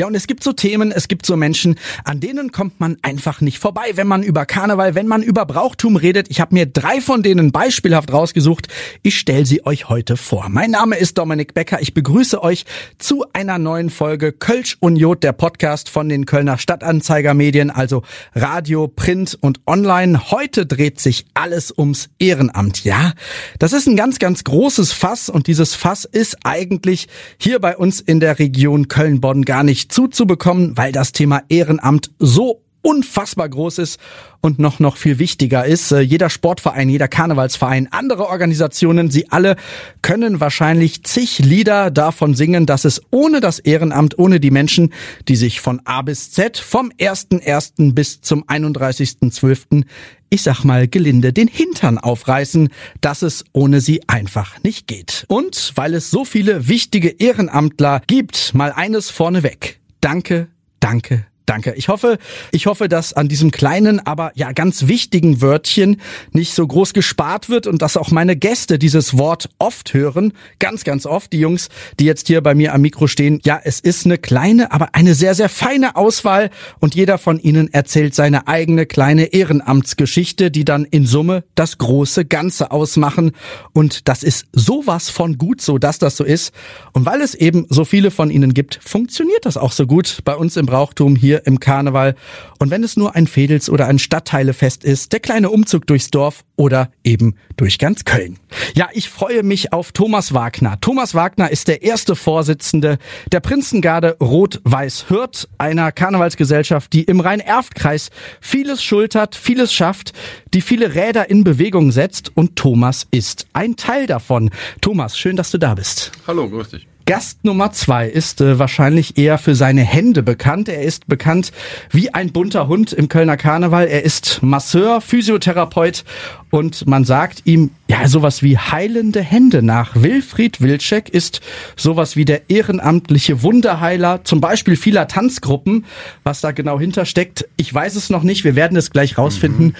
Ja, und es gibt so Themen, es gibt so Menschen, an denen kommt man einfach nicht vorbei, wenn man über Karneval, wenn man über Brauchtum redet. Ich habe mir drei von denen beispielhaft rausgesucht. Ich stelle sie euch heute vor. Mein Name ist Dominik Becker. Ich begrüße euch zu einer neuen Folge Kölsch und Jod, der Podcast von den Kölner Stadtanzeigermedien, also Radio, Print und Online. Heute dreht sich alles ums Ehrenamt. Ja, das ist ein ganz, ganz großes Fass und dieses Fass ist eigentlich hier bei uns in der Region Köln-Bonn gar nicht zuzubekommen, weil das Thema Ehrenamt so unfassbar groß ist und noch noch viel wichtiger ist. Äh, jeder Sportverein, jeder Karnevalsverein, andere Organisationen, sie alle können wahrscheinlich zig Lieder davon singen, dass es ohne das Ehrenamt, ohne die Menschen, die sich von A bis Z vom 1.1. bis zum 31.12. ich sag mal gelinde den Hintern aufreißen, dass es ohne sie einfach nicht geht. Und weil es so viele wichtige Ehrenamtler gibt, mal eines vorneweg. Danke, danke, Danke. Ich hoffe, ich hoffe, dass an diesem kleinen, aber ja ganz wichtigen Wörtchen nicht so groß gespart wird und dass auch meine Gäste dieses Wort oft hören. Ganz, ganz oft. Die Jungs, die jetzt hier bei mir am Mikro stehen. Ja, es ist eine kleine, aber eine sehr, sehr feine Auswahl und jeder von ihnen erzählt seine eigene kleine Ehrenamtsgeschichte, die dann in Summe das große Ganze ausmachen. Und das ist sowas von gut so, dass das so ist. Und weil es eben so viele von ihnen gibt, funktioniert das auch so gut bei uns im Brauchtum hier im Karneval. Und wenn es nur ein Fädels- oder ein Stadtteilefest ist, der kleine Umzug durchs Dorf oder eben durch ganz Köln. Ja, ich freue mich auf Thomas Wagner. Thomas Wagner ist der erste Vorsitzende der Prinzengarde Rot-Weiß-Hürth, einer Karnevalsgesellschaft, die im Rhein-Erft-Kreis vieles schultert, vieles schafft, die viele Räder in Bewegung setzt und Thomas ist ein Teil davon. Thomas, schön, dass du da bist. Hallo, grüß dich. Gast Nummer zwei ist äh, wahrscheinlich eher für seine Hände bekannt. Er ist bekannt wie ein bunter Hund im Kölner Karneval. Er ist Masseur, Physiotherapeut und man sagt ihm ja sowas wie heilende Hände nach. Wilfried Wilczek ist sowas wie der ehrenamtliche Wunderheiler, zum Beispiel vieler Tanzgruppen. Was da genau hintersteckt, ich weiß es noch nicht. Wir werden es gleich rausfinden. Mhm.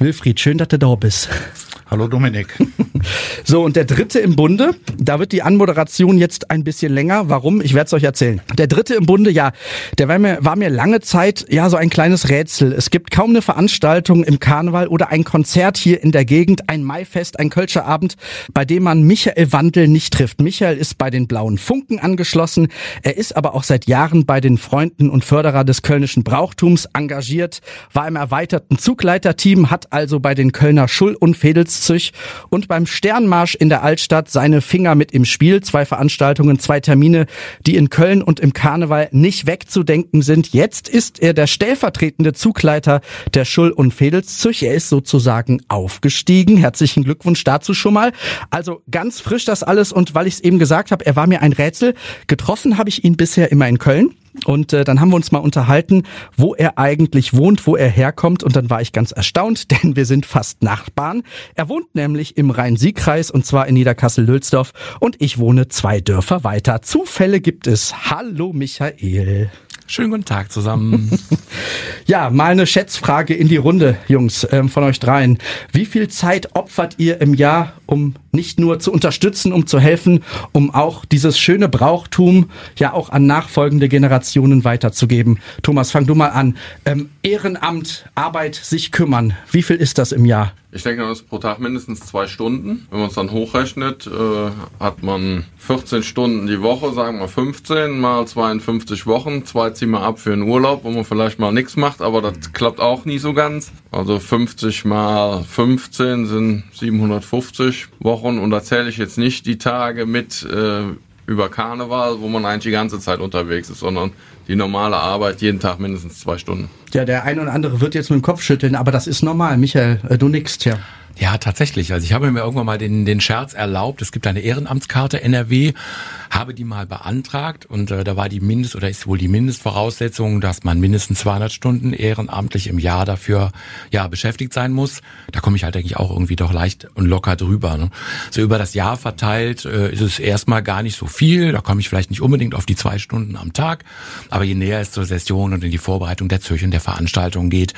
Wilfried, schön, dass du da bist. Hallo Dominik. So, und der dritte im Bunde, da wird die Anmoderation jetzt ein bisschen länger. Warum? Ich werde es euch erzählen. Der dritte im Bunde, ja, der war mir, war mir lange Zeit ja so ein kleines Rätsel. Es gibt kaum eine Veranstaltung im Karneval oder ein Konzert hier in der Gegend, ein Maifest, ein Kölscher Abend, bei dem man Michael Wandel nicht trifft. Michael ist bei den Blauen Funken angeschlossen. Er ist aber auch seit Jahren bei den Freunden und Förderer des kölnischen Brauchtums engagiert, war im erweiterten Zugleiterteam, hat also bei den Kölner Schull- und Fädels Leipzig und beim Sternmarsch in der Altstadt seine Finger mit im Spiel. Zwei Veranstaltungen, zwei Termine, die in Köln und im Karneval nicht wegzudenken sind. Jetzt ist er der stellvertretende Zugleiter der Schull- und Fädelszug. Er ist sozusagen aufgestiegen. Herzlichen Glückwunsch dazu schon mal. Also ganz frisch das alles und weil ich es eben gesagt habe, er war mir ein Rätsel. Getroffen habe ich ihn bisher immer in Köln. Und äh, dann haben wir uns mal unterhalten, wo er eigentlich wohnt, wo er herkommt. Und dann war ich ganz erstaunt, denn wir sind fast Nachbarn. Er wohnt nämlich im Rhein-Sieg-Kreis und zwar in Niederkassel-Lülsdorf. Und ich wohne zwei Dörfer weiter. Zufälle gibt es. Hallo Michael. Schönen guten Tag zusammen. ja, mal eine Schätzfrage in die Runde, Jungs, ähm, von euch dreien. Wie viel Zeit opfert ihr im Jahr, um nicht nur zu unterstützen, um zu helfen, um auch dieses schöne Brauchtum ja auch an nachfolgende Generationen weiterzugeben? Thomas, fang du mal an. Ähm, Ehrenamt, Arbeit, sich kümmern. Wie viel ist das im Jahr? Ich denke, das ist pro Tag mindestens zwei Stunden. Wenn man es dann hochrechnet, äh, hat man 14 Stunden die Woche, sagen wir 15 mal 52 Wochen. Zwei ziehen wir ab für einen Urlaub, wo man vielleicht mal nichts macht, aber das klappt auch nie so ganz. Also 50 mal 15 sind 750 Wochen und da zähle ich jetzt nicht die Tage mit äh, über Karneval, wo man eigentlich die ganze Zeit unterwegs ist, sondern die normale Arbeit jeden Tag mindestens zwei Stunden. Ja, der eine oder andere wird jetzt mit dem Kopf schütteln, aber das ist normal. Michael, äh, du nickst ja. Ja, tatsächlich. Also ich habe mir irgendwann mal den, den Scherz erlaubt. Es gibt eine Ehrenamtskarte NRW, habe die mal beantragt und äh, da war die Mindest oder ist wohl die Mindestvoraussetzung, dass man mindestens 200 Stunden ehrenamtlich im Jahr dafür ja beschäftigt sein muss. Da komme ich halt denke ich auch irgendwie doch leicht und locker drüber. Ne? So über das Jahr verteilt äh, ist es erstmal gar nicht so viel. Da komme ich vielleicht nicht unbedingt auf die zwei Stunden am Tag, aber je näher es zur Session und in die Vorbereitung der Zürchen der Veranstaltung geht,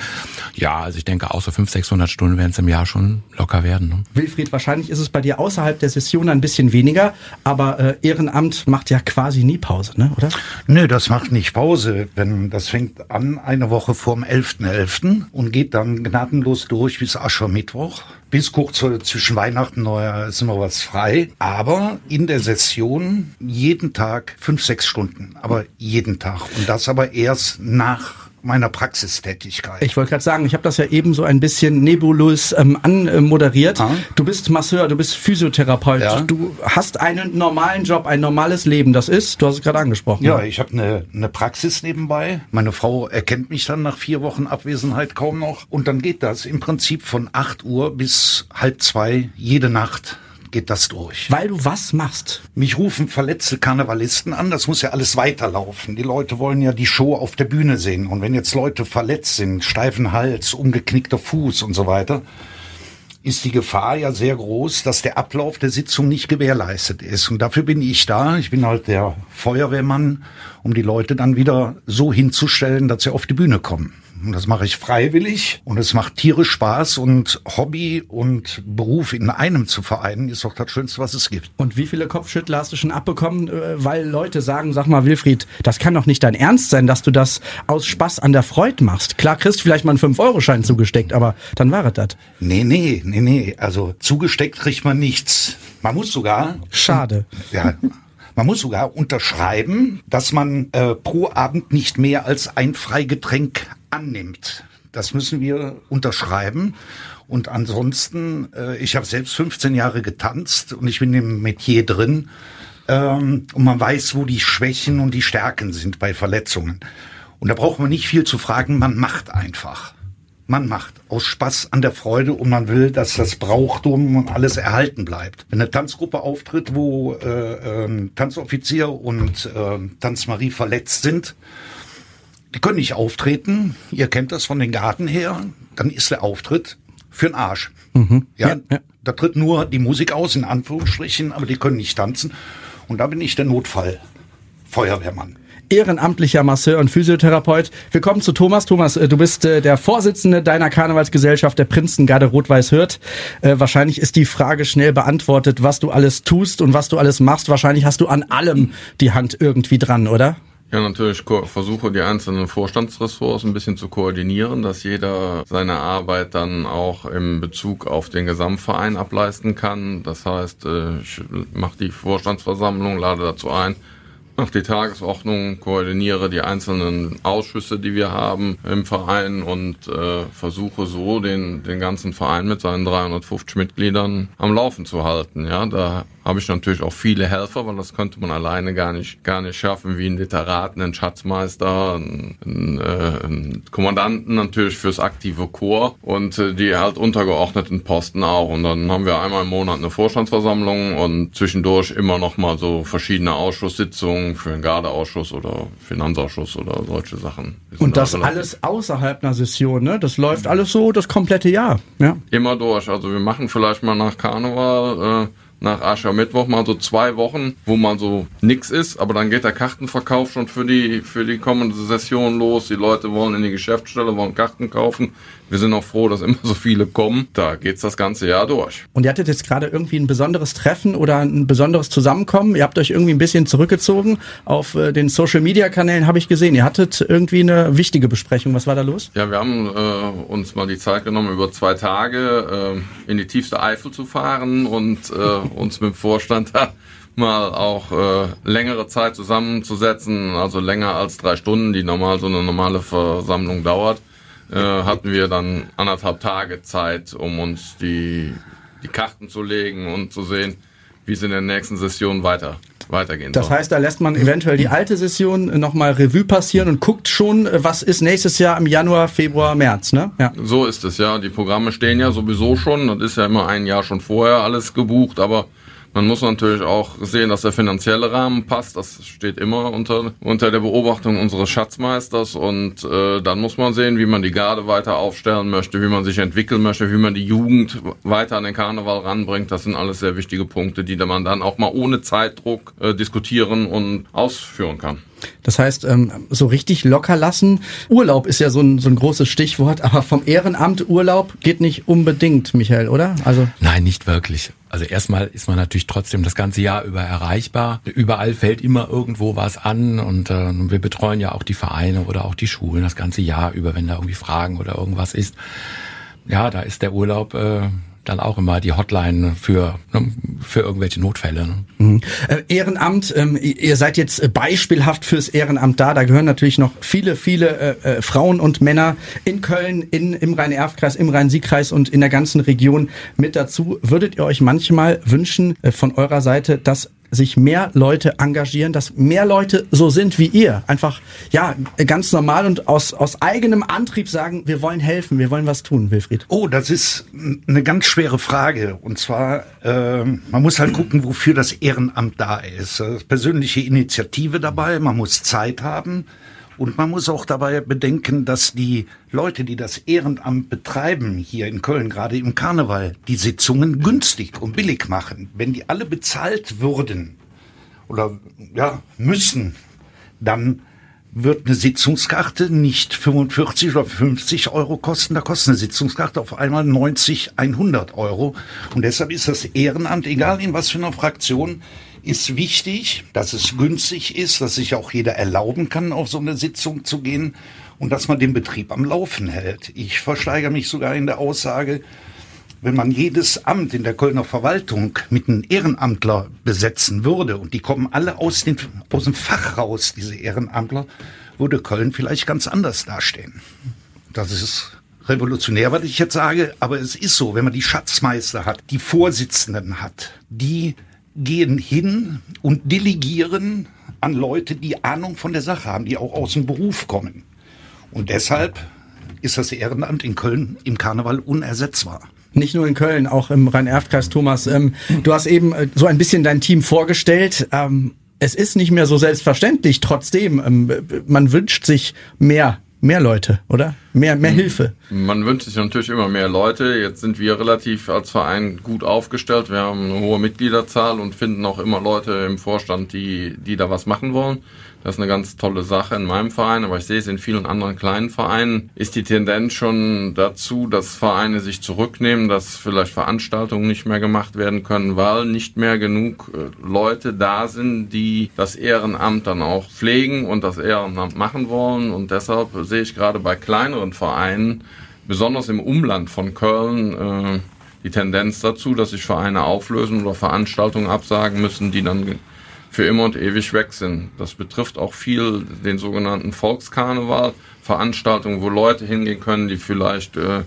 ja, also ich denke auch so 500, 600 Stunden werden es im Jahr schon locker werden. Ne? Wilfried, wahrscheinlich ist es bei dir außerhalb der Session ein bisschen weniger, aber äh, Ehrenamt macht ja quasi nie Pause, ne? oder? Nö, das macht nicht Pause. Wenn das fängt an eine Woche vorm 11.11. .11. und geht dann gnadenlos durch bis Aschermittwoch. Bis kurz zwischen Weihnachten und Neujahr ist immer was frei. Aber in der Session jeden Tag fünf, sechs Stunden. Aber jeden Tag. Und das aber erst nach meiner Praxistätigkeit. Ich wollte gerade sagen, ich habe das ja eben so ein bisschen nebulös ähm, anmoderiert. Ah. Du bist Masseur, du bist Physiotherapeut, ja. du hast einen normalen Job, ein normales Leben. Das ist, du hast es gerade angesprochen. Ja, ich habe eine, eine Praxis nebenbei. Meine Frau erkennt mich dann nach vier Wochen Abwesenheit kaum noch. Und dann geht das im Prinzip von 8 Uhr bis halb zwei jede Nacht geht das durch. Weil du was machst? Mich rufen verletzte Karnevalisten an, das muss ja alles weiterlaufen. Die Leute wollen ja die Show auf der Bühne sehen. Und wenn jetzt Leute verletzt sind, steifen Hals, umgeknickter Fuß und so weiter, ist die Gefahr ja sehr groß, dass der Ablauf der Sitzung nicht gewährleistet ist. Und dafür bin ich da. Ich bin halt der Feuerwehrmann, um die Leute dann wieder so hinzustellen, dass sie auf die Bühne kommen. Und das mache ich freiwillig und es macht tierisch Spaß und Hobby und Beruf in einem zu vereinen ist doch das Schönste, was es gibt. Und wie viele Kopfschüttler hast du schon abbekommen, äh, weil Leute sagen, sag mal Wilfried, das kann doch nicht dein Ernst sein, dass du das aus Spaß an der Freude machst. Klar kriegst vielleicht mal einen 5-Euro-Schein zugesteckt, aber dann war es das. Nee, nee, nee, nee. Also zugesteckt kriegt man nichts. Man muss sogar. Schade. Ja. Man muss sogar unterschreiben, dass man äh, pro Abend nicht mehr als ein Freigetränk annimmt. Das müssen wir unterschreiben. Und ansonsten, äh, ich habe selbst 15 Jahre getanzt und ich bin im Metier drin. Ähm, und man weiß, wo die Schwächen und die Stärken sind bei Verletzungen. Und da braucht man nicht viel zu fragen, man macht einfach. Man macht aus Spaß an der Freude und man will, dass das Brauchtum und alles erhalten bleibt. Wenn eine Tanzgruppe auftritt, wo äh, äh, Tanzoffizier und äh, Tanzmarie verletzt sind, die können nicht auftreten. Ihr kennt das von den Garten her. Dann ist der Auftritt für den Arsch. Mhm. Ja, ja, ja, da tritt nur die Musik aus, in Anführungsstrichen, aber die können nicht tanzen. Und da bin ich der Notfall. Feuerwehrmann ehrenamtlicher Masseur und Physiotherapeut. Wir kommen zu Thomas. Thomas, äh, du bist äh, der Vorsitzende deiner Karnevalsgesellschaft, der Prinzengarde Rot-Weiß-Hürth. Äh, wahrscheinlich ist die Frage schnell beantwortet, was du alles tust und was du alles machst. Wahrscheinlich hast du an allem die Hand irgendwie dran, oder? Ja, natürlich versuche die einzelnen Vorstandsressorts ein bisschen zu koordinieren, dass jeder seine Arbeit dann auch im Bezug auf den Gesamtverein ableisten kann. Das heißt, äh, ich mache die Vorstandsversammlung, lade dazu ein, mache die Tagesordnung, koordiniere die einzelnen Ausschüsse, die wir haben im Verein und äh, versuche so den, den ganzen Verein mit seinen 350 Mitgliedern am Laufen zu halten. Ja, da habe ich natürlich auch viele Helfer, weil das könnte man alleine gar nicht, gar nicht schaffen, wie ein Literaten, ein Schatzmeister, ein, ein, äh, ein Kommandanten natürlich fürs aktive Chor und äh, die halt untergeordneten Posten auch. Und dann haben wir einmal im Monat eine Vorstandsversammlung und zwischendurch immer noch mal so verschiedene Ausschusssitzungen für den Gardeausschuss oder Finanzausschuss oder solche Sachen. Und das alles außerhalb einer Session, ne? Das läuft alles so das komplette Jahr, ja? Immer durch. Also wir machen vielleicht mal nach Karneval äh, nach Aschermittwoch mal so zwei Wochen, wo man so nix ist, aber dann geht der Kartenverkauf schon für die, für die kommende Session los. Die Leute wollen in die Geschäftsstelle, wollen Karten kaufen. Wir sind auch froh, dass immer so viele kommen. Da geht's das ganze Jahr durch. Und ihr hattet jetzt gerade irgendwie ein besonderes Treffen oder ein besonderes Zusammenkommen. Ihr habt euch irgendwie ein bisschen zurückgezogen. Auf äh, den Social Media Kanälen habe ich gesehen. Ihr hattet irgendwie eine wichtige Besprechung. Was war da los? Ja, wir haben äh, uns mal die Zeit genommen, über zwei Tage äh, in die tiefste Eifel zu fahren und äh, uns mit dem Vorstand da mal auch äh, längere Zeit zusammenzusetzen, also länger als drei Stunden, die normal so eine normale Versammlung dauert äh, hatten wir dann anderthalb Tage Zeit, um uns die, die Karten zu legen und zu sehen, wie es in der nächsten Session weiter weitergehen Das heißt, da lässt man eventuell die alte Session nochmal Revue passieren und guckt schon, was ist nächstes Jahr im Januar, Februar, März, ne? Ja. So ist es, ja. Die Programme stehen ja sowieso schon. Das ist ja immer ein Jahr schon vorher alles gebucht, aber Man muss natürlich auch sehen, dass der finanzielle Rahmen passt. Das steht immer unter, unter der Beobachtung unseres Schatzmeisters. Und äh, dann muss man sehen, wie man die Garde weiter aufstellen möchte, wie man sich entwickeln möchte, wie man die Jugend weiter an den Karneval ranbringt. Das sind alles sehr wichtige Punkte, die man dann auch mal ohne Zeitdruck äh, diskutieren und ausführen kann. Das heißt, ähm, so richtig locker lassen. Urlaub ist ja so ein, so ein großes Stichwort, aber vom Ehrenamt Urlaub geht nicht unbedingt, Michael, oder? Also Nein, nicht wirklich. Also erstmal ist man natürlich trotzdem das ganze Jahr über erreichbar. Überall fällt immer irgendwo was an und äh, wir betreuen ja auch die Vereine oder auch die Schulen das ganze Jahr über, wenn da irgendwie Fragen oder irgendwas ist. Ja, da ist der Urlaub äh, dann auch immer die Hotline für, ne, für irgendwelche Notfälle. Ne? Mhm. Äh, Ehrenamt, ähm, ihr seid jetzt beispielhaft fürs Ehrenamt da. Da gehören natürlich noch viele, viele äh, äh Frauen und Männer in Köln, in, im Rhein-Erf-Kreis, im Rhein-Sieg-Kreis und in der ganzen Region mit dazu. Würdet ihr euch manchmal wünschen äh, von eurer Seite, dass sich mehr Leute engagieren, dass mehr Leute so sind wie ihr. Einfach, ja, ganz normal und aus, aus eigenem Antrieb sagen, wir wollen helfen, wir wollen was tun, Wilfried. Oh, das ist eine ganz schwere Frage. Und zwar, äh, man muss halt gucken, wofür das Ehrenamt da ist. Das persönliche Initiative dabei, man muss Zeit haben. Und man muss auch dabei bedenken, dass die Leute, die das Ehrenamt betreiben, hier in Köln, gerade im Karneval, die Sitzungen günstig und billig machen. Wenn die alle bezahlt würden oder ja, müssen, dann wird eine Sitzungskarte nicht 45 oder 50 Euro kosten, da kostet eine Sitzungskarte auf einmal 90, 100 Euro. Und deshalb ist das Ehrenamt, egal in was für einer Fraktion, ist wichtig, dass es günstig ist, dass sich auch jeder erlauben kann, auf so eine Sitzung zu gehen und dass man den Betrieb am Laufen hält. Ich versteigere mich sogar in der Aussage, wenn man jedes Amt in der Kölner Verwaltung mit einem Ehrenamtler besetzen würde und die kommen alle aus, den, aus dem Fach raus, diese Ehrenamtler, würde Köln vielleicht ganz anders dastehen. Das ist revolutionär, was ich jetzt sage, aber es ist so, wenn man die Schatzmeister hat, die Vorsitzenden hat, die gehen hin und delegieren an Leute, die Ahnung von der Sache haben, die auch aus dem Beruf kommen. Und deshalb ist das Ehrenamt in Köln im Karneval unersetzbar. Nicht nur in Köln, auch im Rhein-Erft-Kreis, Thomas. Ähm, du hast eben äh, so ein bisschen dein Team vorgestellt. Ähm, es ist nicht mehr so selbstverständlich. Trotzdem, ähm, man wünscht sich mehr mehr Leute, oder? Mehr, mehr Hilfe. Man wünscht sich natürlich immer mehr Leute. Jetzt sind wir relativ als Verein gut aufgestellt. Wir haben eine hohe Mitgliederzahl und finden auch immer Leute im Vorstand, die, die da was machen wollen. Das ist eine ganz tolle Sache in meinem Verein, aber ich sehe es in vielen anderen kleinen Vereinen, ist die Tendenz schon dazu, dass Vereine sich zurücknehmen, dass vielleicht Veranstaltungen nicht mehr gemacht werden können, weil nicht mehr genug äh, Leute da sind, die das Ehrenamt dann auch pflegen und das Ehrenamt machen wollen. Und deshalb sehe ich gerade bei kleineren Vereinen, besonders im Umland von Köln, äh, die Tendenz dazu, dass sich Vereine auflösen oder Veranstaltungen absagen müssen, die dann für immer und ewig weg sind. Das betrifft auch viel den sogenannten Volkskarneval, Veranstaltungen, wo Leute hingehen können, die vielleicht äh,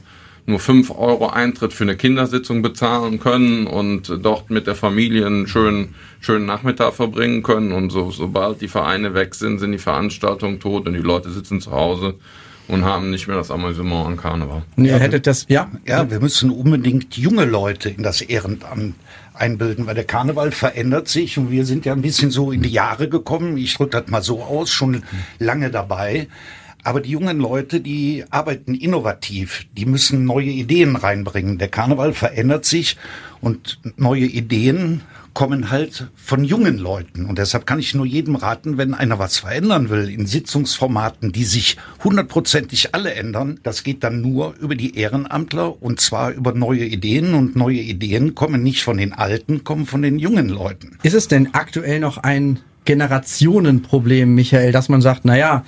nur fünf Euro Eintritt für eine Kindersitzung bezahlen können und dort mit der Familie einen schönen, schönen Nachmittag verbringen können. Und so, sobald die Vereine weg sind, sind die Veranstaltungen tot und die Leute sitzen zu Hause und haben nicht mehr das Amüsement an Karneval. Ihr hättet das, ja? Ja, wir müssen unbedingt junge Leute in das Ehrenamt einbilden, weil der Karneval verändert sich und wir sind ja ein bisschen so in die Jahre gekommen. Ich drücke das mal so aus, schon lange dabei. Aber die jungen Leute, die arbeiten innovativ, die müssen neue Ideen reinbringen. Der Karneval verändert sich und neue Ideen kommen halt von jungen Leuten. Und deshalb kann ich nur jedem raten, wenn einer was verändern will in Sitzungsformaten, die sich hundertprozentig alle ändern, das geht dann nur über die Ehrenamtler und zwar über neue Ideen. Und neue Ideen kommen nicht von den Alten, kommen von den jungen Leuten. Ist es denn aktuell noch ein Generationenproblem, Michael, dass man sagt, na ja,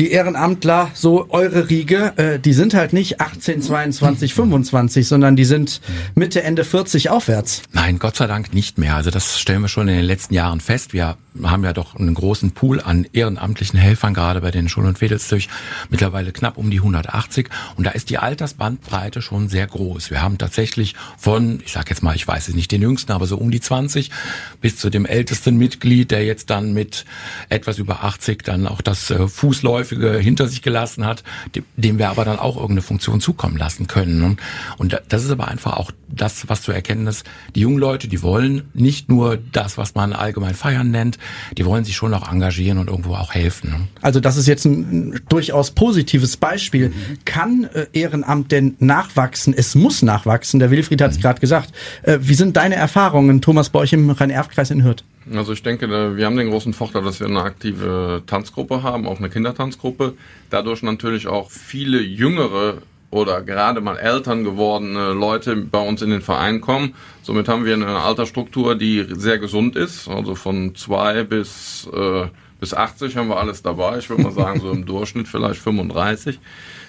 die Ehrenamtler, so eure Riege, äh, die sind halt nicht 18, 22, 25, sondern die sind Mitte, Ende 40 aufwärts. Nein, Gott sei Dank nicht mehr. Also das stellen wir schon in den letzten Jahren fest. Wir haben ja doch einen großen Pool an ehrenamtlichen Helfern, gerade bei den Schul- und Fädelszüch, mittlerweile knapp um die 180. Und da ist die Altersbandbreite schon sehr groß. Wir haben tatsächlich von, ich sage jetzt mal, ich weiß es nicht den jüngsten, aber so um die 20 bis zu dem ältesten Mitglied, der jetzt dann mit etwas über 80 dann auch das äh, Fußläufige hinter sich gelassen hat, dem wir aber dann auch irgendeine Funktion zukommen lassen können. Und das ist aber einfach auch das, was zu erkennen ist. Die jungen Leute, die wollen nicht nur das, was man allgemein feiern nennt, die wollen sich schon auch engagieren und irgendwo auch helfen. Ne? Also das ist jetzt ein durchaus positives Beispiel. Mhm. Kann äh, Ehrenamt denn nachwachsen? Es muss nachwachsen. Der Wilfried hat es mhm. gerade gesagt. Äh, wie sind deine Erfahrungen, Thomas, bei euch im Rhein-Erft-Kreis in Hürth? Also ich denke, wir haben den großen Vorteil, dass wir eine aktive Tanzgruppe haben, auch eine Kindertanzgruppe. Dadurch natürlich auch viele jüngere oder gerade mal Eltern gewordene Leute bei uns in den Verein kommen. Somit haben wir eine Altersstruktur, die sehr gesund ist. Also von zwei bis, äh, bis 80 haben wir alles dabei. Ich würde mal sagen, so im Durchschnitt vielleicht 35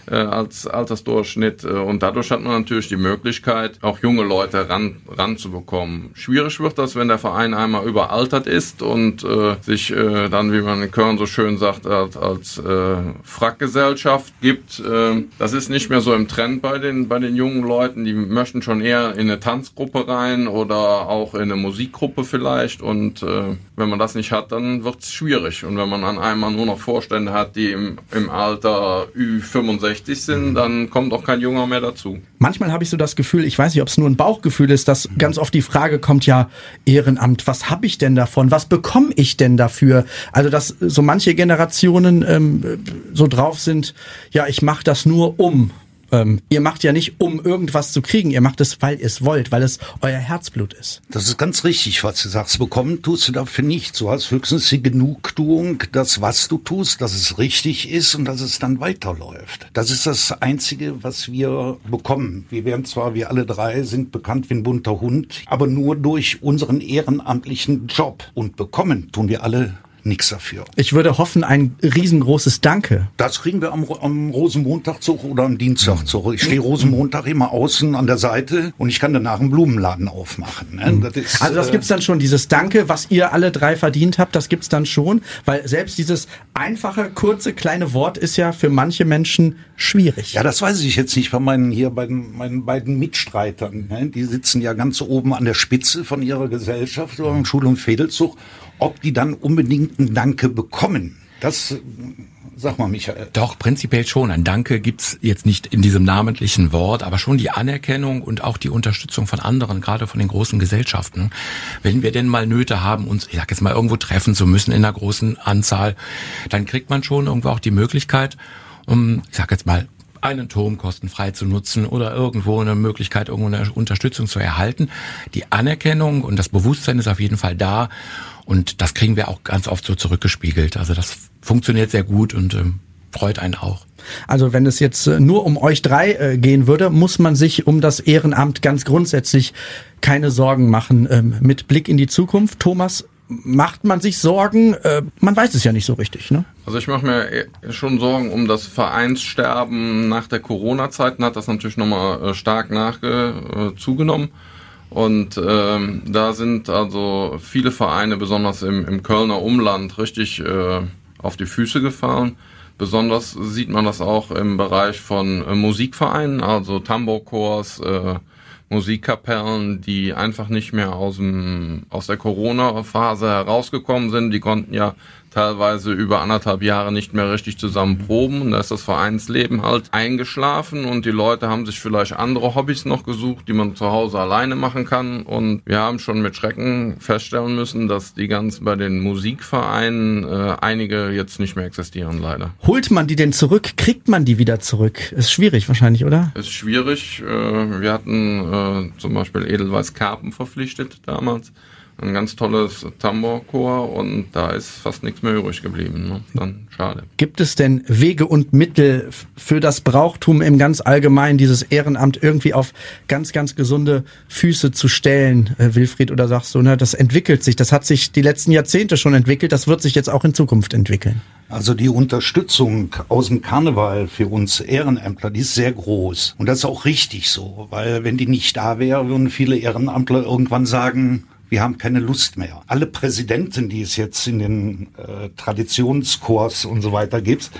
äh, als Altersdurchschnitt. Äh, und dadurch hat man natürlich die Möglichkeit, auch junge Leute ran, ranzubekommen. Schwierig wird das, wenn der Verein einmal überaltert ist und äh, sich äh, dann, wie man in Köln so schön sagt, als, als äh, Frackgesellschaft gibt. Äh, das ist nicht mehr so im Trend bei den, bei den jungen Leuten. Die möchten schon eher in eine Tanzgruppe rein oder auch in eine Musikgruppe vielleicht. Und äh, wenn man das nicht hat, dann wird es schwierig. Und wenn man an einmal nur noch Vorstände hat, die im, im Alter Ü65 60 sind, dann kommt auch kein Junger mehr dazu. Manchmal habe ich so das Gefühl, ich weiß nicht, ob es nur ein Bauchgefühl ist, dass ganz oft die Frage kommt, ja, Ehrenamt, was habe ich denn davon? Was bekomme ich denn dafür? Also, dass so manche Generationen ähm, so drauf sind, ja, ich mache das nur um. Ähm, ihr macht ja nicht, um irgendwas zu kriegen, ihr macht es, weil ihr es wollt, weil es euer Herzblut ist. Das ist ganz richtig, was du sagst. Bekommen tust du dafür nichts. Du hast höchstens die Genugtuung, dass was du tust, dass es richtig ist und dass es dann weiterläuft. Das ist das Einzige, was wir bekommen. Wir werden zwar, wir alle drei sind bekannt wie ein bunter Hund, aber nur durch unseren ehrenamtlichen Job. Und bekommen tun wir alle nichts dafür. Ich würde hoffen, ein riesengroßes Danke. Das kriegen wir am, am Rosenmontagzug oder am Dienstagzug. Ich stehe Rosenmontag immer außen an der Seite und ich kann danach einen Blumenladen aufmachen. Ne? Das ist, also das äh, gibt's dann schon, dieses Danke, was ihr alle drei verdient habt, das gibt's dann schon, weil selbst dieses einfache, kurze, kleine Wort ist ja für manche Menschen schwierig. Ja, das weiß ich jetzt nicht bei meinen hier bei meinen beiden Mitstreitern. Ne? Die sitzen ja ganz oben an der Spitze von ihrer Gesellschaft, beim Schul- und Fädelzug ob die dann unbedingt ein Danke bekommen. Das Sag mal, Michael. Doch, prinzipiell schon. Ein Danke gibt's jetzt nicht in diesem namentlichen Wort, aber schon die Anerkennung und auch die Unterstützung von anderen, gerade von den großen Gesellschaften. Wenn wir denn mal Nöte haben, uns, ich sag jetzt mal, irgendwo treffen zu müssen in einer großen Anzahl, dann kriegt man schon irgendwo auch die Möglichkeit, um, ich sag jetzt mal, einen Turm kostenfrei zu nutzen oder irgendwo eine Möglichkeit, irgendwo eine Unterstützung zu erhalten. Die Anerkennung und das Bewusstsein ist auf jeden Fall da und das kriegen wir auch ganz oft so zurückgespiegelt. Also das funktioniert sehr gut und ähm, freut einen auch. Also wenn es jetzt äh, nur um euch drei äh, gehen würde, muss man sich um das Ehrenamt ganz grundsätzlich keine Sorgen machen. Ähm, mit Blick in die Zukunft, Thomas, macht man sich Sorgen? Äh, man weiß es ja nicht so richtig, ne? Also ich mache mir schon Sorgen um das Vereinssterben nach der Corona-Zeit. Hat das natürlich nochmal äh, stark nachge äh, zugenommen. Und ähm, da sind also viele Vereine, besonders im, im Kölner Umland, richtig äh, auf die Füße gefallen. Besonders sieht man das auch im Bereich von äh, Musikvereinen, also Tambourchors, äh, Musikkapellen, die einfach nicht mehr aus, dem, aus der Corona-Phase herausgekommen sind. Die konnten ja teilweise über anderthalb Jahre nicht mehr richtig zusammen proben. Und da ist das Vereinsleben halt eingeschlafen und die Leute haben sich vielleicht andere Hobbys noch gesucht, die man zu Hause alleine machen kann. Und wir haben schon mit Schrecken feststellen müssen, dass die ganzen bei den Musikvereinen äh, einige jetzt nicht mehr existieren, leider. Holt man die denn zurück? Kriegt man die wieder zurück? Ist schwierig wahrscheinlich, oder? Ist schwierig. Äh, wir hatten äh, zum Beispiel Edelweiß Karpen verpflichtet damals ein ganz tolles Tambourchor und da ist fast nichts mehr übrig geblieben. Ne? Dann schade. Gibt es denn Wege und Mittel für das Brauchtum im ganz Allgemeinen, dieses Ehrenamt irgendwie auf ganz, ganz gesunde Füße zu stellen, äh, Wilfried? Oder sagst du, ne, das entwickelt sich, das hat sich die letzten Jahrzehnte schon entwickelt, das wird sich jetzt auch in Zukunft entwickeln? Also die Unterstützung aus dem Karneval für uns Ehrenämtler, die ist sehr groß. Und das ist auch richtig so, weil wenn die nicht da wäre, würden viele Ehrenamtler irgendwann sagen, wir haben keine Lust mehr. Alle Präsidenten, die es jetzt in den äh, Traditionskurs und so weiter gibt,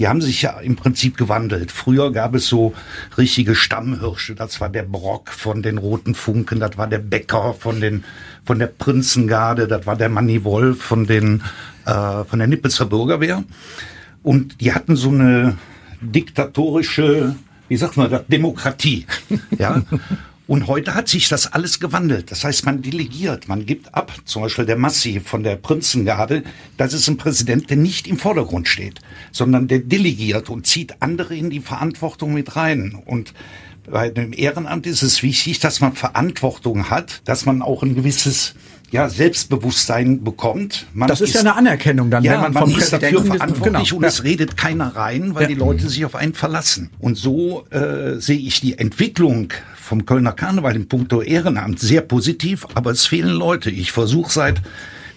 die haben sich ja im Prinzip gewandelt. Früher gab es so richtige Stammhirsche. Das war der Brock von den Roten Funken, das war der Bäcker von den von der Prinzengarde, das war der Manni Wolf von den äh, von der Nippelzer Bürgerwehr. Und die hatten so eine diktatorische, wie sagt man das, Demokratie. Ja. Und heute hat sich das alles gewandelt. Das heißt, man delegiert, man gibt ab. Zum Beispiel der Massi von der Prinzengarde. Das ist ein Präsident, der nicht im Vordergrund steht, sondern der delegiert und zieht andere in die Verantwortung mit rein. Und bei dem Ehrenamt ist es wichtig, dass man Verantwortung hat, dass man auch ein gewisses ja, Selbstbewusstsein bekommt. Man das ist, ist, ja eine Anerkennung dann, ja, wenn man, man vom ist dafür verantwortlich genau. und es redet keiner rein, weil ja. die Leute sich auf einen verlassen. Und so äh, sehe ich die Entwicklung vom Kölner Karneval in puncto Ehrenamt sehr positiv, aber es fehlen Leute. Ich versuche seit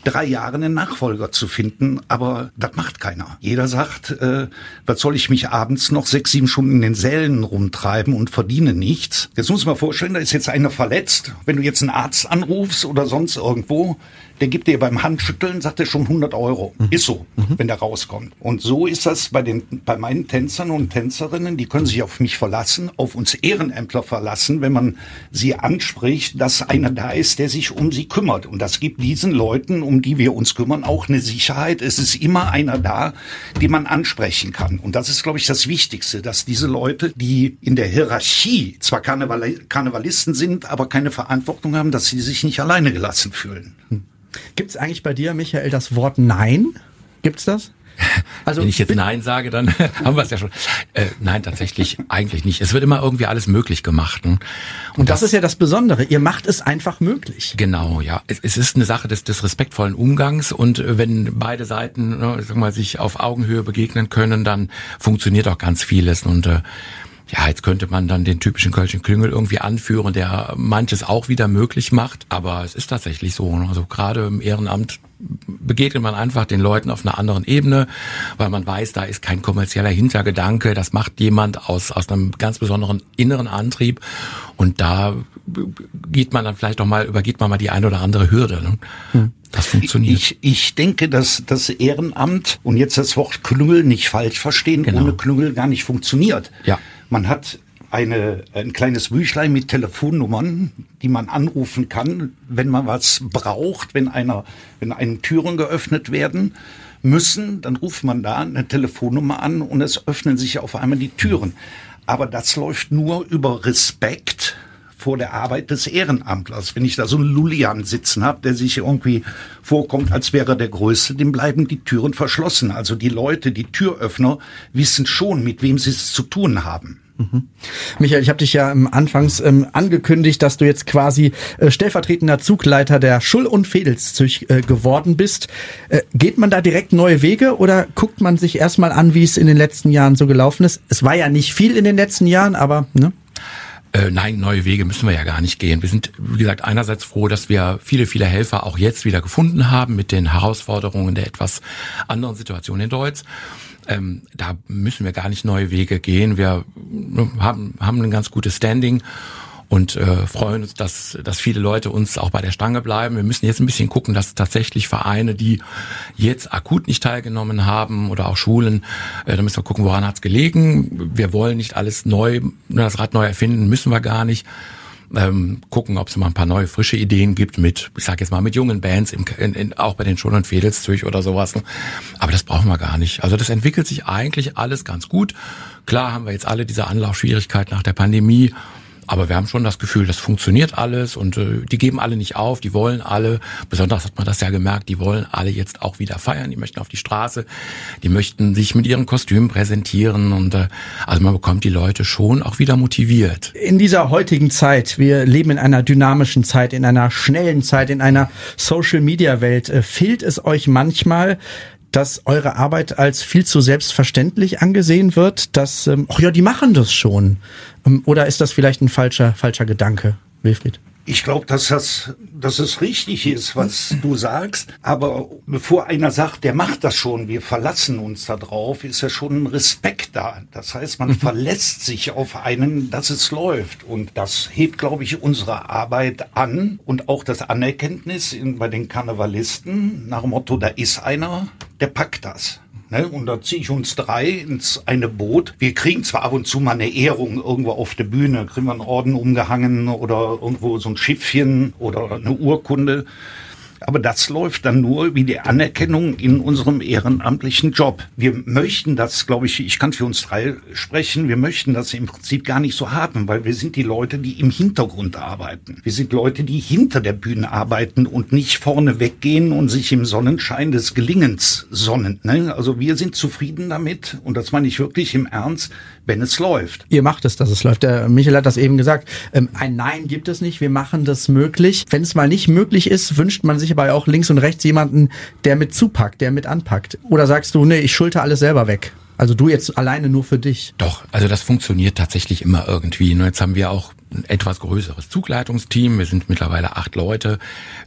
drei Jahren einen Nachfolger zu finden, aber das macht keiner. Jeder sagt, äh, was soll ich mich abends noch sechs, sieben Stunden in den Sälen rumtreiben und verdiene nichts. Jetzt muss man vorstellen, da ist jetzt einer verletzt. Wenn du jetzt einen Arzt anrufst oder sonst irgendwo, der gibt dir beim Handschütteln, sagt er schon 100 Euro. Mhm. Ist so, mhm. wenn der rauskommt. Und so ist das bei den, bei meinen Tänzern und Tänzerinnen, die können sich auf mich verlassen, auf uns Ehrenämtler verlassen, wenn man sie anspricht, dass einer da ist, der sich um sie kümmert. Und das gibt diesen Leuten, um die wir uns kümmern, auch eine Sicherheit. Es ist immer einer da, den man ansprechen kann. Und das ist, glaube ich, das Wichtigste, dass diese Leute, die in der Hierarchie zwar Karneval Karnevalisten sind, aber keine Verantwortung haben, dass sie sich nicht alleine gelassen fühlen. Gibt es eigentlich bei dir, Michael, das Wort Nein? Gibt's das? Also, Wenn ich jetzt Nein sage, dann haben wir es ja schon. Äh, nein, tatsächlich eigentlich nicht. Es wird immer irgendwie alles möglich gemacht. Und, Und das, das, ist ja das Besondere. Ihr macht es einfach möglich. Genau, ja. Es, es ist eine Sache des, des respektvollen Umgangs. Und äh, wenn beide Seiten ne, sag mal, sich auf Augenhöhe begegnen können, dann funktioniert auch ganz vieles. Und äh, ja, jetzt könnte man dann den typischen Kölschen Klüngel irgendwie anführen, der manches auch wieder möglich macht. Aber es ist tatsächlich so. Ne? Also gerade im Ehrenamt begegnet man einfach den Leuten auf einer anderen Ebene, weil man weiß, da ist kein kommerzieller Hintergedanke. Das macht jemand aus, aus einem ganz besonderen inneren Antrieb. Und da geht man dann vielleicht auch mal, übergeht man mal die ein oder andere Hürde. Ne? Hm. Das funktioniert. Ich, ich denke, dass das Ehrenamt und jetzt das Wort Klüngel nicht falsch verstehen, genau. ohne Klüngel gar nicht funktioniert. Ja. Man hat eine, ein kleines Büchlein mit Telefonnummern, die man anrufen kann, wenn man was braucht, wenn einer, wenn einen Türen geöffnet werden müssen, dann ruft man da eine Telefonnummer an und es öffnen sich auf einmal die Türen. Aber das läuft nur über Respekt vor der Arbeit des Ehrenamtlers. Wenn ich da so einen Lulian sitzen habe, der sich irgendwie vorkommt, als wäre der Größte, dem bleiben die Türen verschlossen. Also die Leute, die Türöffner, wissen schon, mit wem sie es zu tun haben. Mhm. Michael, ich habe dich ja anfangs ähm, angekündigt, dass du jetzt quasi äh, stellvertretender Zugleiter der Schull- und Fedelszüch äh, geworden bist. Äh, geht man da direkt neue Wege oder guckt man sich erstmal an, wie es in den letzten Jahren so gelaufen ist? Es war ja nicht viel in den letzten Jahren, aber ne? Äh, nein, neue Wege müssen wir ja gar nicht gehen. Wir sind, wie gesagt, einerseits froh, dass wir viele, viele Helfer auch jetzt wieder gefunden haben mit den Herausforderungen der etwas anderen Situation in Deutsch. Ähm, da müssen wir gar nicht neue Wege gehen. Wir haben, haben ein ganz gutes Standing und äh, freuen uns, dass, dass viele Leute uns auch bei der Stange bleiben. Wir müssen jetzt ein bisschen gucken, dass tatsächlich Vereine, die jetzt akut nicht teilgenommen haben oder auch Schulen, äh, da müssen wir gucken, woran hat's gelegen. Wir wollen nicht alles neu, das Rad neu erfinden, müssen wir gar nicht. Ähm, gucken, ob es mal ein paar neue, frische Ideen gibt mit, ich sag jetzt mal, mit jungen Bands, im, in, in, auch bei den Schulen und Fädelszüch oder sowas. Aber das brauchen wir gar nicht. Also das entwickelt sich eigentlich alles ganz gut. Klar haben wir jetzt alle diese Anlaufschwierigkeiten nach der Pandemie aber wir haben schon das Gefühl, das funktioniert alles und äh, die geben alle nicht auf, die wollen alle, besonders hat man das ja gemerkt, die wollen alle jetzt auch wieder feiern, die möchten auf die Straße, die möchten sich mit ihren Kostümen präsentieren und äh, also man bekommt die Leute schon auch wieder motiviert. In dieser heutigen Zeit, wir leben in einer dynamischen Zeit, in einer schnellen Zeit, in einer Social-Media-Welt, äh, fehlt es euch manchmal, dass eure Arbeit als viel zu selbstverständlich angesehen wird, dass, ähm, ach ja, die machen das schon. Ähm, oder ist das vielleicht ein falscher, falscher Gedanke, Wilfried? Ich glaube, dass das, dass es richtig ist, was du sagst. Aber bevor einer sagt, der macht das schon, wir verlassen uns da drauf, ist ja schon ein Respekt da. Das heißt, man mhm. verlässt sich auf einen, dass es läuft. Und das hebt, glaube ich, unsere Arbeit an und auch das Anerkenntnis in, bei den Karnevalisten nach dem Motto, da ist einer, der packt das. Ne? Und da ziehe ich uns drei ins eine Boot. Wir kriegen zwar ab und zu mal eine Ehrung irgendwo auf der Bühne, kriegen wir einen Orden umgehangen oder irgendwo so ein Schiffchen oder eine Urkunde. Aber das läuft dann nur wie die Anerkennung in unserem ehrenamtlichen Job. Wir möchten das, glaube ich, ich kann für uns drei sprechen, wir möchten das im Prinzip gar nicht so haben, weil wir sind die Leute, die im Hintergrund arbeiten. Wir sind Leute, die hinter der Bühne arbeiten und nicht vorne weggehen und sich im Sonnenschein des Gelingens sonnen. Ne? Also wir sind zufrieden damit und das meine ich wirklich im Ernst, wenn es läuft. Ihr macht es, dass es läuft. Der Michael hat das eben gesagt. Ähm, ein Nein gibt es nicht. Wir machen das möglich. Wenn es mal nicht möglich ist, wünscht man sich aber auch links und rechts jemanden, der mit zupackt, der mit anpackt. Oder sagst du, nee, ich schulter alles selber weg? Also du jetzt alleine nur für dich. Doch, also das funktioniert tatsächlich immer irgendwie. Nur jetzt haben wir auch ein etwas größeres Zugleitungsteam. Wir sind mittlerweile acht Leute.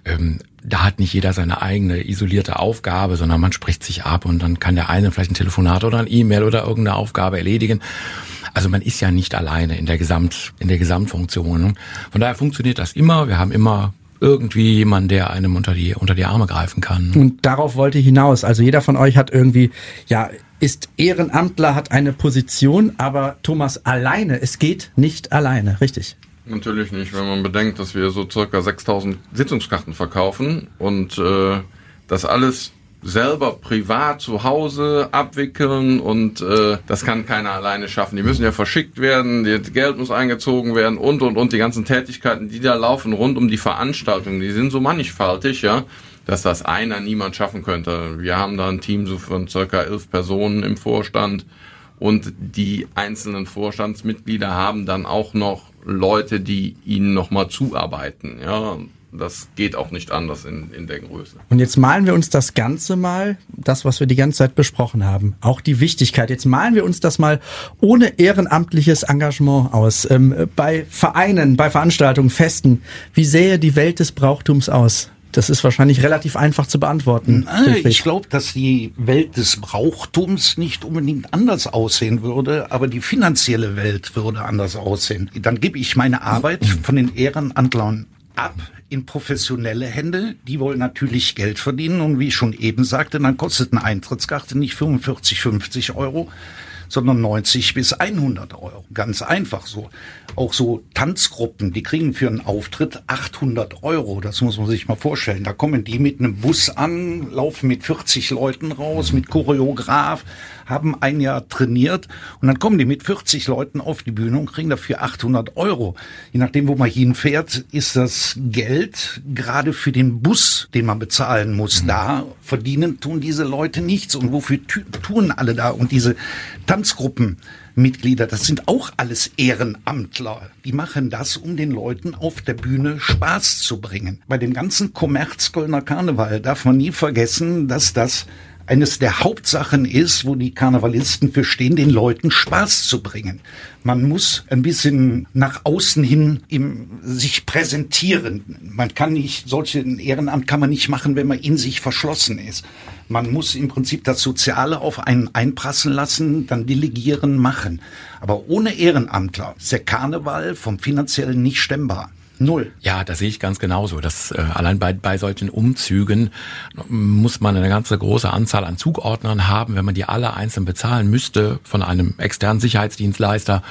Ähm, da hat nicht jeder seine eigene isolierte Aufgabe, sondern man spricht sich ab und dann kann der eine vielleicht ein Telefonat oder ein E-Mail oder irgendeine Aufgabe erledigen. Also man ist ja nicht alleine in der Gesamt, in der Gesamtfunktion. Ne? Von daher funktioniert das immer. Wir haben immer irgendwie jemand, der einem unter die, unter die Arme greifen kann. Und darauf wollte ich hinaus. Also jeder von euch hat irgendwie, ja, ist Ehrenamtler, hat eine Position, aber Thomas alleine, es geht nicht alleine, richtig? Natürlich nicht, wenn man bedenkt, dass wir so circa 6000 Sitzungskarten verkaufen und äh, das alles selber privat zu Hause abwickeln und äh, das kann keiner alleine schaffen. Die müssen ja verschickt werden, das Geld muss eingezogen werden und und und die ganzen Tätigkeiten, die da laufen rund um die Veranstaltung, die sind so mannigfaltig, ja, dass das einer niemand schaffen könnte. Wir haben da ein Team so von circa elf Personen im Vorstand und die einzelnen Vorstandsmitglieder haben dann auch noch Leute, die ihnen nochmal zuarbeiten, ja das geht auch nicht anders in, in der Größe. Und jetzt malen wir uns das Ganze mal, das, was wir die ganze Zeit besprochen haben, auch die Wichtigkeit. Jetzt malen wir uns das mal ohne ehrenamtliches Engagement aus. Ähm, bei Vereinen, bei Veranstaltungen, Festen, wie sähe die Welt des Brauchtums aus? Das ist wahrscheinlich relativ einfach zu beantworten. Ich glaube, dass die Welt des Brauchtums nicht unbedingt anders aussehen würde, aber die finanzielle Welt würde anders aussehen. Dann gebe ich meine Arbeit von den Ehrenamtlern ab in professionelle Hände. Die wollen natürlich Geld verdienen und wie ich schon eben sagte, dann kostet eine Eintrittskarte nicht 45, 50 Euro, sondern 90 bis 100 Euro. Ganz einfach so. Auch so Tanzgruppen, die kriegen für einen Auftritt 800 Euro. Das muss man sich mal vorstellen. Da kommen die mit einem Bus an, laufen mit 40 Leuten raus, mit Choreograf, haben ein Jahr trainiert und dann kommen die mit 40 Leuten auf die Bühne und kriegen dafür 800 Euro. Je nachdem, wo man hinfährt, ist das Geld gerade für den Bus, den man bezahlen muss, mhm. da. Verdienen tun diese Leute nichts. Und wofür tun alle da? Und diese Tanzgruppen, Mitglieder, das sind auch alles Ehrenamtler. Die machen das, um den Leuten auf der Bühne Spaß zu bringen. Bei dem ganzen Kommerz Kölner Karneval darf man nie vergessen, dass das eines der Hauptsachen ist, wo die Karnevalisten für stehen, den Leuten Spaß zu bringen. Man muss ein bisschen nach außen hin im, sich präsentieren. Man kann nicht, solche Ehrenamt kann man nicht machen, wenn man in sich verschlossen ist. Man muss im Prinzip das Soziale auf einen einprassen lassen, dann delegieren, machen. Aber ohne Ehrenamtler ist der Karneval vom finanziellen nicht stemmbar. Null. Ja, das sehe ich ganz genauso. Das, äh, allein bei, bei solchen Umzügen muss man eine ganze große Anzahl an Zugordnern haben. Wenn man die alle einzeln bezahlen müsste von einem externen Sicherheitsdienstleister,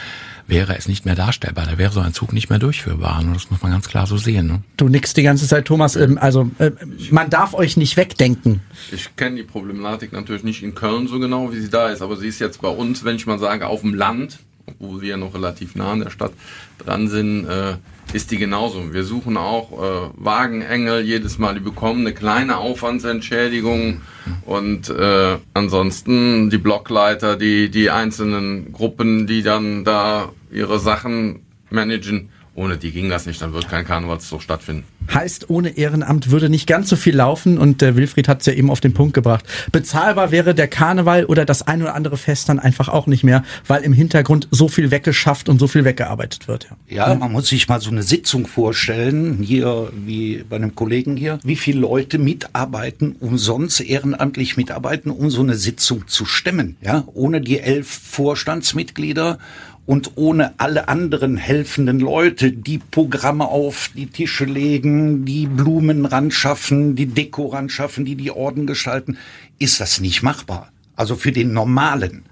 wäre es nicht mehr darstellbar. Da wäre so ein Zug nicht mehr durchführbar. Und das muss man ganz klar so sehen. Ne? Du nix die ganze Zeit, Thomas. Ähm, also äh, man darf euch nicht wegdenken. Ich kenne die Problematik natürlich nicht in Köln so genau, wie sie da ist, aber sie ist jetzt bei uns, wenn ich mal sage, auf dem Land, wo wir noch relativ nah an der Stadt dran sind, äh, ist die genauso. Wir suchen auch äh, Wagenengel jedes Mal, die bekommen eine kleine Aufwandsentschädigung und äh, ansonsten die Blockleiter, die, die einzelnen Gruppen, die dann da ihre Sachen managen ohne die ging das nicht, dann wird kein Karnevalszug stattfinden. Heißt, ohne Ehrenamt würde nicht ganz so viel laufen und der Wilfried hat es ja eben auf den Punkt gebracht. Bezahlbar wäre der Karneval oder das ein oder andere Fest dann einfach auch nicht mehr, weil im Hintergrund so viel weggeschafft und so viel weggearbeitet wird. Ja. ja, man muss sich mal so eine Sitzung vorstellen, hier wie bei einem Kollegen hier, wie viele Leute mitarbeiten, umsonst ehrenamtlich mitarbeiten, um so eine Sitzung zu stemmen. Ja, ohne die elf Vorstandsmitglieder und ohne alle anderen helfenden Leute, die Programme auf die Tische legen, die Blumen ran schaffen, die Deko ran schaffen, die die Orden gestalten, ist das nicht machbar. Also für den normalen.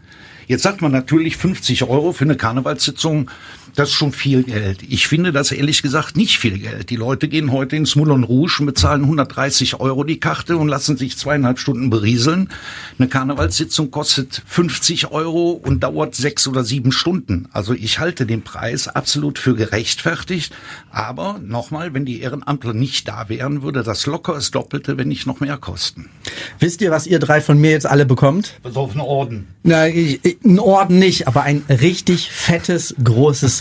Jetzt sagt man natürlich 50 Euro für eine Karnevalssitzung das ist schon viel Geld. Ich finde das ehrlich gesagt nicht viel Geld. Die Leute gehen heute ins Moulin Rouge und bezahlen 130 Euro die Karte und lassen sich zweieinhalb Stunden berieseln. Eine Karnevalssitzung kostet 50 Euro und dauert sechs oder sieben Stunden. Also ich halte den Preis absolut für gerechtfertigt. Aber nochmal, wenn die Ehrenamtler nicht da wären, würde das locker das Doppelte, wenn nicht noch mehr kosten. Wisst ihr, was ihr drei von mir jetzt alle bekommt? Pass auf, einen Orden. Na, ich, ich, einen Orden nicht, aber ein richtig fettes, großes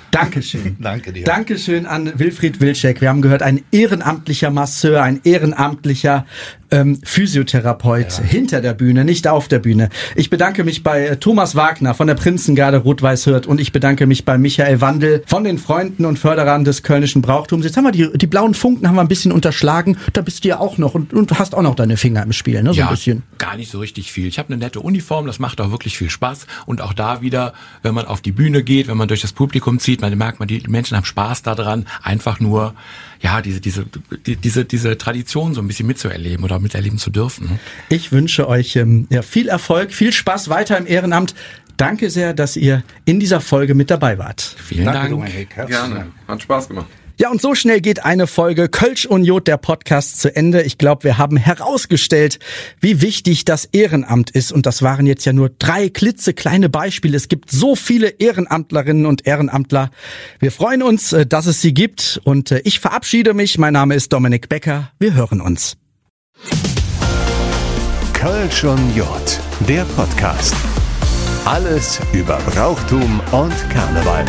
Dankeschön. Danke dir. Dankeschön an Wilfried Wilczek. Wir haben gehört, ein ehrenamtlicher Masseur, ein ehrenamtlicher ähm, Physiotherapeut ja. hinter der Bühne, nicht auf der Bühne. Ich bedanke mich bei äh, Thomas Wagner von der Prinzengarde Rot-Weiß-Hirt und ich bedanke mich bei Michael Wandel von den Freunden und Förderern des kölnischen Brauchtums. Jetzt haben wir die, die blauen Funken haben wir ein bisschen unterschlagen. Da bist du ja auch noch und, und hast auch noch deine Finger im Spiel, ne? So ja, ein bisschen. Gar nicht so richtig viel. Ich habe eine nette Uniform, das macht auch wirklich viel Spaß. Und auch da wieder, wenn man auf die Bühne geht, wenn man durch das Publikum zieht, man merkt man, die Menschen haben Spaß daran, einfach nur ja, diese, diese, die, diese, diese Tradition so ein bisschen mitzuerleben oder miterleben zu dürfen. Ich wünsche euch ähm, ja, viel Erfolg, viel Spaß weiter im Ehrenamt. Danke sehr, dass ihr in dieser Folge mit dabei wart. Vielen Danke, Dank. Dominik. Gerne. Hat Spaß gemacht. Ja, und so schnell geht eine Folge Kölsch und Jod, der Podcast, zu Ende. Ich glaube, wir haben herausgestellt, wie wichtig das Ehrenamt ist. Und das waren jetzt ja nur drei klitzekleine Beispiele. Es gibt so viele Ehrenamtlerinnen und Ehrenamtler. Wir freuen uns, äh, dass es sie gibt. Und äh, ich verabschiede mich. Mein Name ist Dominik Becker. Wir hören uns. Kölsch und Jod, der Podcast. Alles über Brauchtum und Karneval.